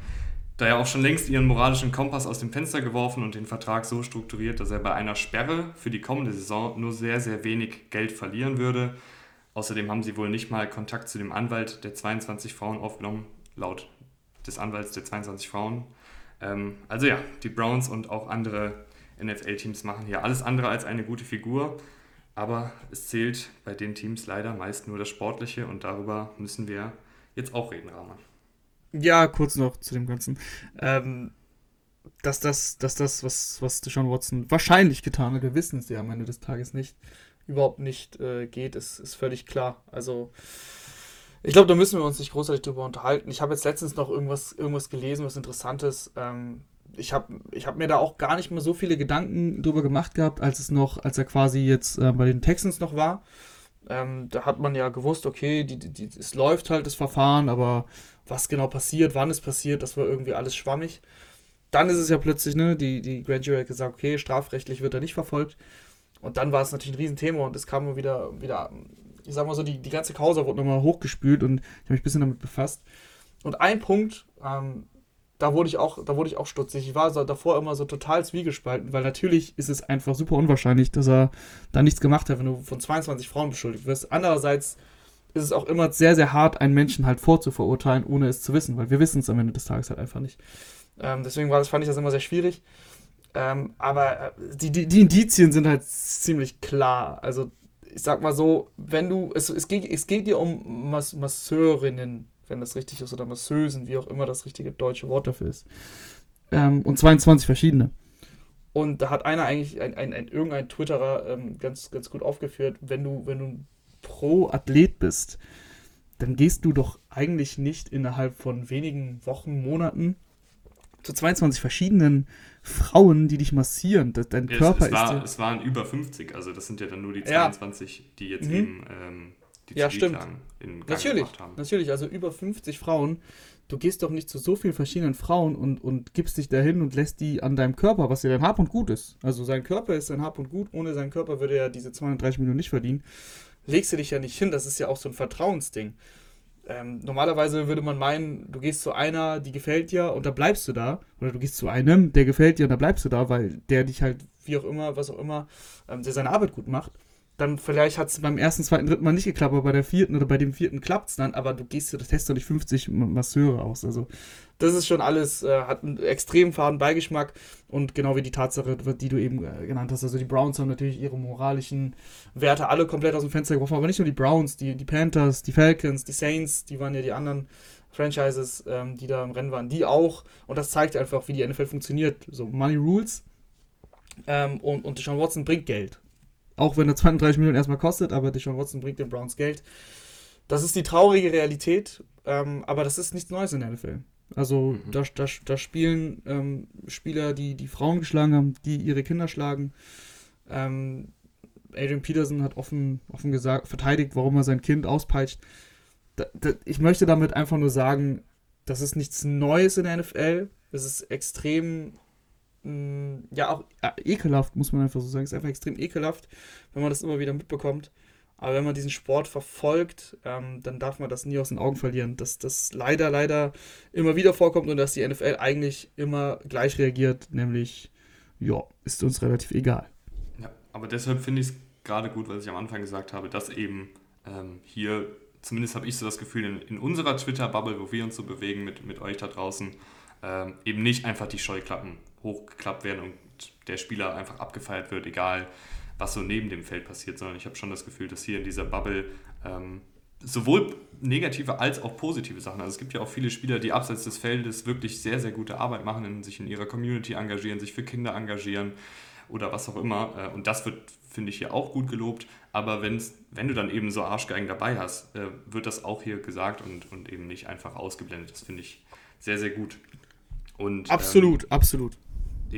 da ja auch schon längst ihren moralischen Kompass aus dem Fenster geworfen und den Vertrag so strukturiert, dass er bei einer Sperre für die kommende Saison nur sehr, sehr wenig Geld verlieren würde. Außerdem haben sie wohl nicht mal Kontakt zu dem Anwalt der 22 Frauen aufgenommen, laut des Anwalts der 22 Frauen. Ähm, also ja, die Browns und auch andere NFL-Teams machen hier alles andere als eine gute Figur. Aber es zählt bei den Teams leider meist nur das Sportliche und darüber müssen wir jetzt auch reden, Rahman. Ja, kurz noch zu dem Ganzen. Ähm, dass das, dass das was, was Deshaun Watson wahrscheinlich getan hat, wir wissen es ja am Ende des Tages nicht, überhaupt nicht äh, geht, ist, ist völlig klar. Also, ich glaube, da müssen wir uns nicht großartig drüber unterhalten. Ich habe jetzt letztens noch irgendwas, irgendwas gelesen, was Interessantes. Ähm, ich habe ich hab mir da auch gar nicht mehr so viele Gedanken drüber gemacht gehabt, als es noch, als er quasi jetzt äh, bei den Texans noch war. Ähm, da hat man ja gewusst, okay, die, die, es läuft halt das Verfahren, aber was genau passiert, wann es passiert, das war irgendwie alles schwammig. Dann ist es ja plötzlich, ne, die, die Grand Jury hat gesagt, okay, strafrechtlich wird er nicht verfolgt. Und dann war es natürlich ein Riesenthema und es kam wieder, wieder, ich sag mal so, die, die ganze Causa wurde nochmal hochgespült und ich habe mich ein bisschen damit befasst. Und ein Punkt, ähm, da wurde ich auch, da wurde ich auch stutzig. Ich war so, davor immer so total zwiegespalten, weil natürlich ist es einfach super unwahrscheinlich, dass er da nichts gemacht hat, wenn du von 22 Frauen beschuldigt wirst. Andererseits ist es auch immer sehr, sehr hart, einen Menschen halt vorzuverurteilen, ohne es zu wissen, weil wir wissen es am Ende des Tages halt einfach nicht. Ähm, deswegen war das, fand ich das immer sehr schwierig. Ähm, aber äh, die, die, die Indizien sind halt ziemlich klar. Also ich sag mal so, wenn du, es, es, geht, es geht dir um Mas Masseurinnen, wenn das richtig ist, oder Masseusen, wie auch immer das richtige deutsche Wort dafür ist. Ähm, und 22 verschiedene. Und da hat einer eigentlich, ein, ein, ein irgendein Twitterer ähm, ganz, ganz gut aufgeführt, wenn du, wenn du Pro-Athlet bist, dann gehst du doch eigentlich nicht innerhalb von wenigen Wochen, Monaten zu 22 verschiedenen Frauen, die dich massieren. Dein ja, Körper es, es war, ist. Es waren über 50, also das sind ja dann nur die 22, ja. die jetzt mhm. eben ähm, die ja, stimmt. in Gang natürlich, haben. natürlich, also über 50 Frauen. Du gehst doch nicht zu so vielen verschiedenen Frauen und, und gibst dich dahin und lässt die an deinem Körper, was ja dein Hab und Gut ist. Also sein Körper ist sein Hab und Gut. Ohne seinen Körper würde er diese 230 Millionen nicht verdienen. Legst du dich ja nicht hin. Das ist ja auch so ein Vertrauensding. Ähm, normalerweise würde man meinen, du gehst zu einer, die gefällt dir und da bleibst du da. Oder du gehst zu einem, der gefällt dir und da bleibst du da, weil der dich halt, wie auch immer, was auch immer, ähm, der seine Arbeit gut macht dann vielleicht hat es beim ersten, zweiten, dritten Mal nicht geklappt, aber bei der vierten oder bei dem vierten klappt es dann, aber du gehst das testest doch nicht 50 Masseure aus. Also, das ist schon alles, äh, hat einen extrem faden Beigeschmack und genau wie die Tatsache, die du eben äh, genannt hast. Also, die Browns haben natürlich ihre moralischen Werte alle komplett aus dem Fenster geworfen, aber nicht nur die Browns, die, die Panthers, die Falcons, die Saints, die waren ja die anderen Franchises, ähm, die da im Rennen waren, die auch. Und das zeigt einfach, wie die NFL funktioniert. So, Money Rules. Ähm, und, und Deshaun Watson bringt Geld. Auch wenn er 32 Millionen erstmal kostet, aber Deshaun Watson bringt den Browns Geld. Das ist die traurige Realität, ähm, aber das ist nichts Neues in der NFL. Also mhm. da, da, da spielen ähm, Spieler, die die Frauen geschlagen haben, die ihre Kinder schlagen. Ähm, Adrian Peterson hat offen, offen gesagt, verteidigt, warum er sein Kind auspeitscht. Da, ich möchte damit einfach nur sagen, das ist nichts Neues in der NFL. Es ist extrem Mm, ja auch ja, ekelhaft, muss man einfach so sagen. Es ist einfach extrem ekelhaft, wenn man das immer wieder mitbekommt. Aber wenn man diesen Sport verfolgt, ähm, dann darf man das nie aus den Augen verlieren, dass das leider, leider immer wieder vorkommt und dass die NFL eigentlich immer gleich reagiert, nämlich, ja, ist uns relativ egal. Ja, aber deshalb finde ich es gerade gut, was ich am Anfang gesagt habe, dass eben ähm, hier, zumindest habe ich so das Gefühl, in, in unserer Twitter-Bubble, wo wir uns so bewegen mit, mit euch da draußen, ähm, eben nicht einfach die Scheuklappen hochgeklappt werden und der Spieler einfach abgefeiert wird, egal was so neben dem Feld passiert, sondern ich habe schon das Gefühl, dass hier in dieser Bubble ähm, sowohl negative als auch positive Sachen. Also es gibt ja auch viele Spieler, die abseits des Feldes wirklich sehr, sehr gute Arbeit machen, sich in ihrer Community engagieren, sich für Kinder engagieren oder was auch immer. Äh, und das wird, finde ich, hier auch gut gelobt. Aber wenn's, wenn du dann eben so Arschgeigen dabei hast, äh, wird das auch hier gesagt und, und eben nicht einfach ausgeblendet. Das finde ich sehr, sehr gut. Und, absolut, ähm, absolut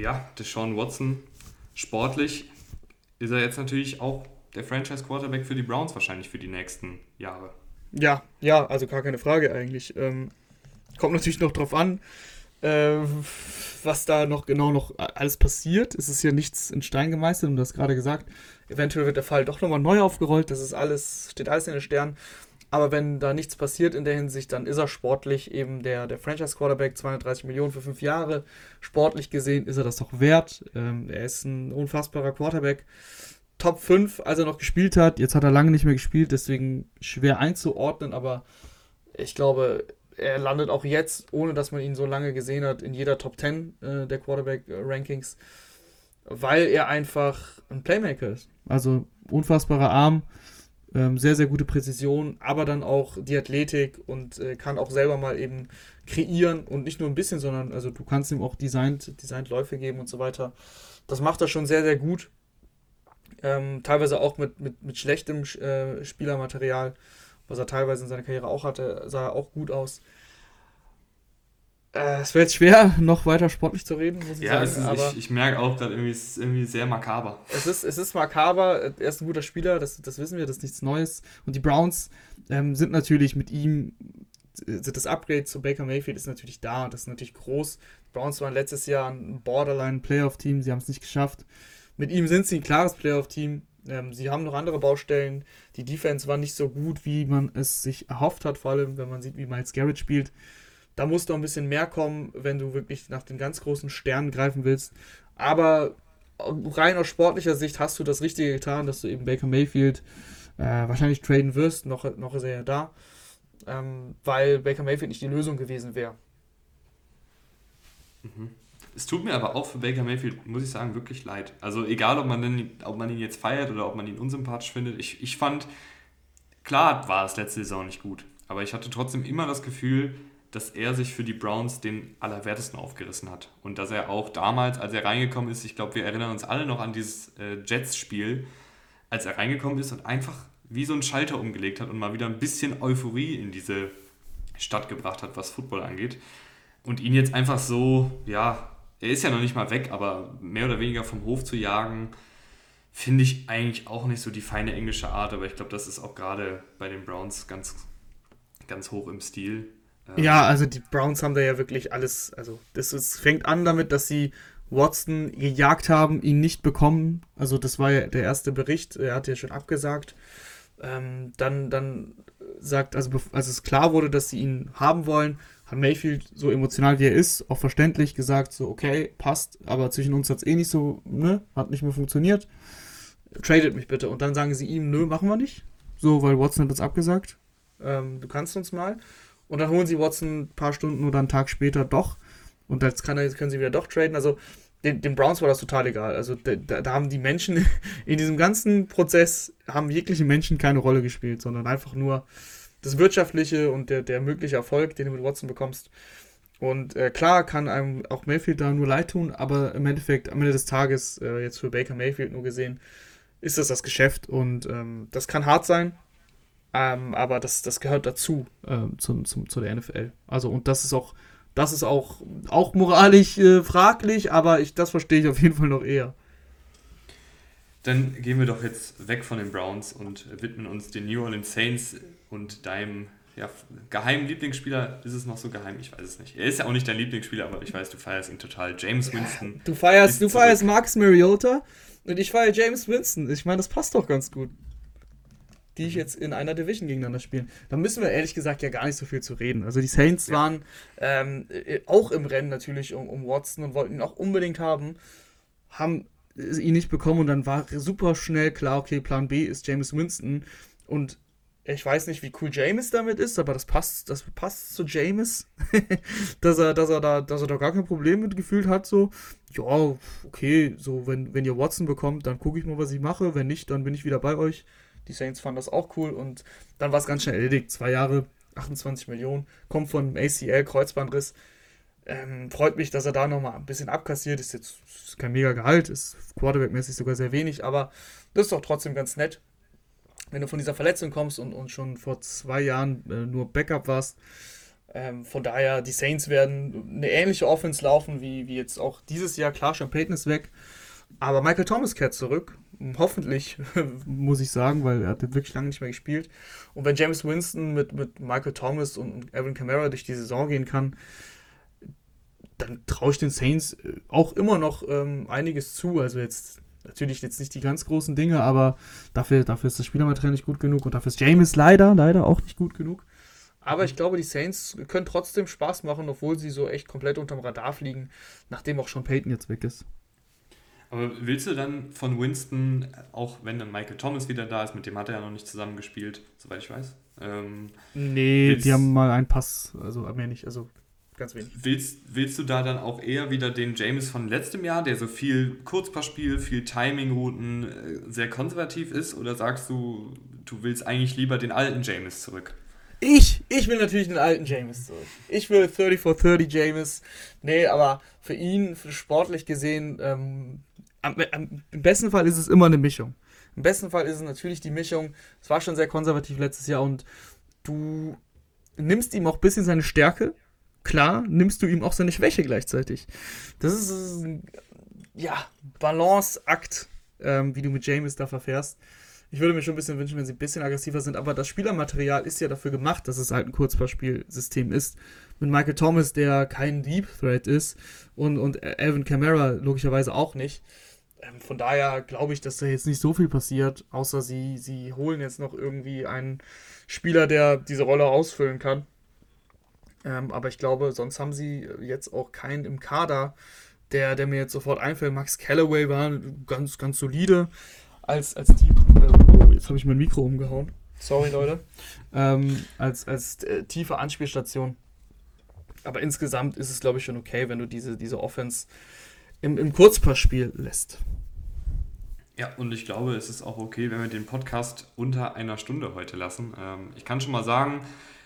ja, Deshaun Watson, sportlich ist er jetzt natürlich auch der Franchise-Quarterback für die Browns wahrscheinlich für die nächsten Jahre. Ja, ja, also gar keine Frage eigentlich. Ähm, kommt natürlich noch drauf an, äh, was da noch genau noch alles passiert. Es ist ja nichts in Stein gemeißelt und du hast gerade gesagt, eventuell wird der Fall doch nochmal neu aufgerollt. Das ist alles, steht alles in den Sternen. Aber wenn da nichts passiert in der Hinsicht, dann ist er sportlich eben der, der Franchise-Quarterback, 230 Millionen für fünf Jahre. Sportlich gesehen ist er das doch wert. Ähm, er ist ein unfassbarer Quarterback. Top 5, als er noch gespielt hat. Jetzt hat er lange nicht mehr gespielt, deswegen schwer einzuordnen, aber ich glaube, er landet auch jetzt, ohne dass man ihn so lange gesehen hat, in jeder Top 10 äh, der Quarterback-Rankings, weil er einfach ein Playmaker ist. Also unfassbarer Arm ähm, sehr, sehr gute Präzision, aber dann auch die Athletik und äh, kann auch selber mal eben kreieren und nicht nur ein bisschen, sondern also du kannst ihm auch designt, designt Läufe geben und so weiter. Das macht er schon sehr, sehr gut. Ähm, teilweise auch mit, mit, mit schlechtem äh, Spielermaterial, was er teilweise in seiner Karriere auch hatte, sah er auch gut aus. Äh, es wäre jetzt schwer, [LAUGHS] noch weiter sportlich zu reden, muss ich ja, sagen. Ja, ich, ich merke auch gerade irgendwie, es ist irgendwie sehr makaber. Es ist, es ist makaber. Er ist ein guter Spieler, das, das wissen wir, das ist nichts Neues. Und die Browns ähm, sind natürlich mit ihm, das Upgrade zu Baker Mayfield ist natürlich da. Das ist natürlich groß. Die Browns waren letztes Jahr ein Borderline-Playoff-Team, sie haben es nicht geschafft. Mit ihm sind sie ein klares Playoff-Team. Ähm, sie haben noch andere Baustellen. Die Defense war nicht so gut, wie man es sich erhofft hat, vor allem wenn man sieht, wie Miles Garrett spielt. Da muss doch ein bisschen mehr kommen, wenn du wirklich nach den ganz großen Sternen greifen willst. Aber rein aus sportlicher Sicht hast du das Richtige getan, dass du eben Baker Mayfield äh, wahrscheinlich traden wirst. Noch, noch ist er ja da. Ähm, weil Baker Mayfield nicht die Lösung gewesen wäre. Mhm. Es tut mir aber auch für Baker Mayfield, muss ich sagen, wirklich leid. Also egal, ob man, denn, ob man ihn jetzt feiert oder ob man ihn unsympathisch findet. Ich, ich fand, klar war es letzte Saison nicht gut. Aber ich hatte trotzdem immer das Gefühl, dass er sich für die Browns den Allerwertesten aufgerissen hat. Und dass er auch damals, als er reingekommen ist, ich glaube, wir erinnern uns alle noch an dieses äh, Jets-Spiel, als er reingekommen ist und einfach wie so ein Schalter umgelegt hat und mal wieder ein bisschen Euphorie in diese Stadt gebracht hat, was Football angeht. Und ihn jetzt einfach so, ja, er ist ja noch nicht mal weg, aber mehr oder weniger vom Hof zu jagen, finde ich eigentlich auch nicht so die feine englische Art, aber ich glaube, das ist auch gerade bei den Browns ganz, ganz hoch im Stil. Ja, also die Browns haben da ja wirklich alles, also das ist, fängt an damit, dass sie Watson gejagt haben, ihn nicht bekommen. Also das war ja der erste Bericht, er hat ja schon abgesagt. Ähm, dann, dann sagt, also als es klar wurde, dass sie ihn haben wollen, hat Mayfield, so emotional wie er ist, auch verständlich gesagt, so, okay, passt, aber zwischen uns hat es eh nicht so, ne, hat nicht mehr funktioniert. Tradet mich bitte. Und dann sagen sie ihm, nö, machen wir nicht. So, weil Watson hat das abgesagt. Ähm, du kannst uns mal. Und dann holen sie Watson ein paar Stunden oder einen Tag später doch. Und jetzt, kann jetzt können sie wieder doch traden. Also den, den Browns war das total egal. Also da, da, haben die Menschen [LAUGHS] in diesem ganzen Prozess, haben jegliche Menschen keine Rolle gespielt, sondern einfach nur das Wirtschaftliche und der, der mögliche Erfolg, den du mit Watson bekommst. Und äh, klar kann einem auch Mayfield da nur leid tun, aber im Endeffekt am Ende des Tages, äh, jetzt für Baker Mayfield nur gesehen, ist das das Geschäft und ähm, das kann hart sein, ähm, aber das, das gehört dazu ähm, zum, zum, zu der NFL. Also und das ist auch, das ist auch, auch moralisch äh, fraglich, aber ich, das verstehe ich auf jeden Fall noch eher. Dann gehen wir doch jetzt weg von den Browns und widmen uns den New Orleans Saints und deinem ja, geheimen Lieblingsspieler. Ist es noch so geheim? Ich weiß es nicht. Er ist ja auch nicht dein Lieblingsspieler, aber ich weiß, du feierst ihn total. James Winston. Du feierst, du feierst Marcus Mariota und ich feiere James Winston. Ich meine, das passt doch ganz gut. Die ich jetzt in einer Division gegeneinander spielen. Da müssen wir ehrlich gesagt ja gar nicht so viel zu reden. Also die Saints ja. waren ähm, auch im Rennen natürlich um, um Watson und wollten ihn auch unbedingt haben. Haben ihn nicht bekommen und dann war super schnell klar, okay, Plan B ist James Winston und ich weiß nicht, wie cool James damit ist, aber das passt, das passt zu James, [LAUGHS] dass er, dass er da, dass er da gar kein Problem mit gefühlt hat, so, ja, okay, so, wenn, wenn ihr Watson bekommt, dann gucke ich mal, was ich mache, wenn nicht, dann bin ich wieder bei euch. Die Saints fanden das auch cool und dann war es ganz schnell erledigt. Zwei Jahre, 28 Millionen, kommt von ACL, Kreuzbandriss, ähm, freut mich, dass er da nochmal ein bisschen abkassiert. Ist jetzt ist kein mega Gehalt, ist Quarterback-mäßig sogar sehr wenig, aber das ist doch trotzdem ganz nett. Wenn du von dieser Verletzung kommst und, und schon vor zwei Jahren äh, nur Backup warst. Ähm, von daher, die Saints werden eine ähnliche Offense laufen wie, wie jetzt auch dieses Jahr. Klar, Sean Payton ist weg. Aber Michael Thomas kehrt zurück. Hoffentlich, [LAUGHS] muss ich sagen, weil er hat wirklich lange nicht mehr gespielt. Und wenn James Winston mit, mit Michael Thomas und Evan Kamara durch die Saison gehen kann, dann traue ich den Saints äh, auch immer noch ähm, einiges zu. Also jetzt natürlich jetzt nicht die ganz großen Dinge, aber dafür, dafür ist das Spielermaterial nicht gut genug und dafür ist James leider, leider auch nicht gut genug. Aber ich glaube, die Saints können trotzdem Spaß machen, obwohl sie so echt komplett unterm Radar fliegen, nachdem auch schon Peyton jetzt weg ist. Aber willst du dann von Winston, auch wenn dann Michael Thomas wieder da ist, mit dem hat er ja noch nicht zusammengespielt, soweit ich weiß? Ähm, nee, die haben mal einen Pass, also mehr nicht, also Ganz wenig. Willst, willst du da dann auch eher wieder den James von letztem Jahr, der so viel Kurzpassspiel, viel Timing-Routen, äh, sehr konservativ ist? Oder sagst du, du willst eigentlich lieber den alten James zurück? Ich, ich will natürlich den alten James zurück. Ich will 30 for 30 James. Nee, aber für ihn, für sportlich gesehen, ähm, am, am, im besten Fall ist es immer eine Mischung. Im besten Fall ist es natürlich die Mischung. Es war schon sehr konservativ letztes Jahr und du nimmst ihm auch ein bisschen seine Stärke, klar nimmst du ihm auch seine Schwäche gleichzeitig. Das ist ein ja, Balanceakt, ähm, wie du mit James da verfährst. Ich würde mir schon ein bisschen wünschen, wenn sie ein bisschen aggressiver sind, aber das Spielermaterial ist ja dafür gemacht, dass es halt ein Kurzpassspielsystem ist. Mit Michael Thomas, der kein Deep Threat ist und, und Alvin Kamara logischerweise auch nicht. Ähm, von daher glaube ich, dass da jetzt nicht so viel passiert, außer sie, sie holen jetzt noch irgendwie einen Spieler, der diese Rolle ausfüllen kann. Ähm, aber ich glaube, sonst haben sie jetzt auch keinen im Kader, der, der mir jetzt sofort einfällt. Max Callaway war ganz, ganz solide als, als die. Äh, oh, jetzt habe ich mein Mikro umgehauen. Sorry, Leute. Ähm, als als äh, tiefe Anspielstation. Aber insgesamt ist es, glaube ich, schon okay, wenn du diese, diese Offense im, im Kurzpassspiel lässt. Ja, und ich glaube, es ist auch okay, wenn wir den Podcast unter einer Stunde heute lassen. Ähm, ich kann schon mal sagen,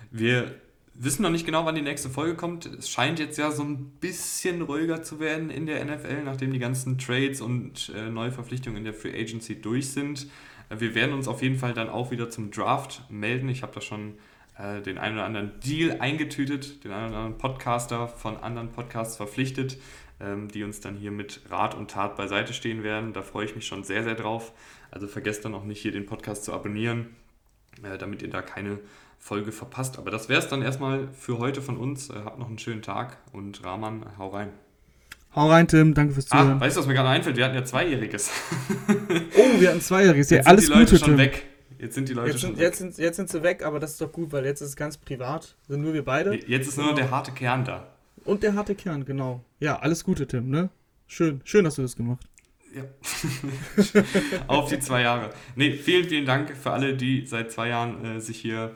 wir wissen noch nicht genau, wann die nächste Folge kommt. Es scheint jetzt ja so ein bisschen ruhiger zu werden in der NFL, nachdem die ganzen Trades und äh, Neuverpflichtungen in der Free Agency durch sind. Äh, wir werden uns auf jeden Fall dann auch wieder zum Draft melden. Ich habe da schon äh, den einen oder anderen Deal eingetütet, den einen oder anderen Podcaster von anderen Podcasts verpflichtet, die uns dann hier mit Rat und Tat beiseite stehen werden. Da freue ich mich schon sehr, sehr drauf. Also vergesst dann auch nicht, hier den Podcast zu abonnieren, äh, damit ihr da keine Folge verpasst. Aber das wäre es dann erstmal für heute von uns. Äh, habt noch einen schönen Tag und Rahman, hau rein. Hau rein, Tim. Danke fürs Zuhören. Ah, weißt du, was mir gerade einfällt? Wir hatten ja Zweijähriges. [LAUGHS] oh, wir hatten Zweijähriges. Ja, jetzt alles sind die Leute Gute, schon Tim. weg. Jetzt sind die Leute jetzt schon sind, weg. Jetzt sind, jetzt sind sie weg, aber das ist doch gut, weil jetzt ist es ganz privat. Sind nur wir beide. Jetzt ist nur noch der harte Kern da. Und der harte Kern, genau. Ja, alles Gute, Tim, ne? Schön, schön hast du das gemacht. Ja. [LAUGHS] Auf die zwei Jahre. Nee, vielen, vielen Dank für alle, die seit zwei Jahren äh, sich hier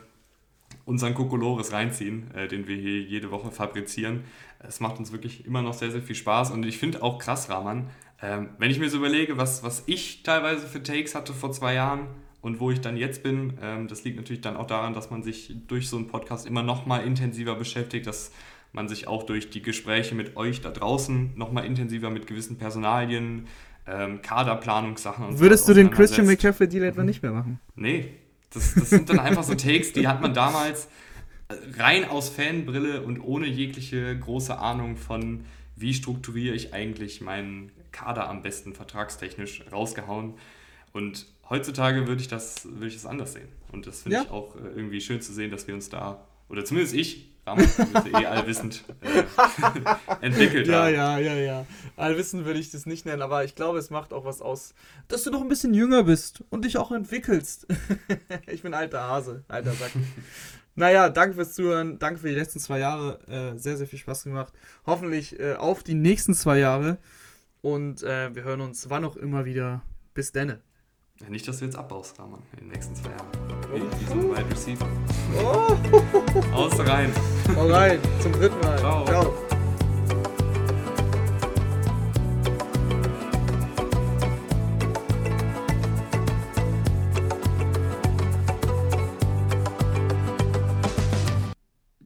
unseren Kokolores reinziehen, äh, den wir hier jede Woche fabrizieren. Es macht uns wirklich immer noch sehr, sehr viel Spaß und ich finde auch krass, Rahman, ähm, wenn ich mir so überlege, was, was ich teilweise für Takes hatte vor zwei Jahren und wo ich dann jetzt bin, ähm, das liegt natürlich dann auch daran, dass man sich durch so einen Podcast immer noch mal intensiver beschäftigt, dass man sich auch durch die Gespräche mit euch da draußen noch mal intensiver mit gewissen Personalien, ähm, Kaderplanungssachen und Würdest so du den Christian McCaffrey Deal etwa nicht mehr machen? Nee, das, das sind dann einfach so Takes, die hat man damals rein aus Fanbrille und ohne jegliche große Ahnung von, wie strukturiere ich eigentlich meinen Kader am besten vertragstechnisch rausgehauen. Und heutzutage würde ich das, würde ich das anders sehen. Und das finde ja. ich auch äh, irgendwie schön zu sehen, dass wir uns da, oder zumindest ich, damals eh allwissend äh, [LAUGHS] entwickelt ja. Ja, ja, ja. Allwissend würde ich das nicht nennen, aber ich glaube, es macht auch was aus, dass du noch ein bisschen jünger bist und dich auch entwickelst. [LAUGHS] ich bin alter Hase, alter Sack. [LAUGHS] Naja, danke fürs Zuhören. Danke für die letzten zwei Jahre. Äh, sehr, sehr viel Spaß gemacht. Hoffentlich äh, auf die nächsten zwei Jahre. Und äh, wir hören uns wann auch immer wieder. Bis denne. Ja, nicht, dass du jetzt abbaust, Rahman, in den nächsten zwei Jahren. Wie, wie so ein Wide Receiver. Oh. Aus rein. Hau rein. Zum dritten Mal. Ciao. Ciao.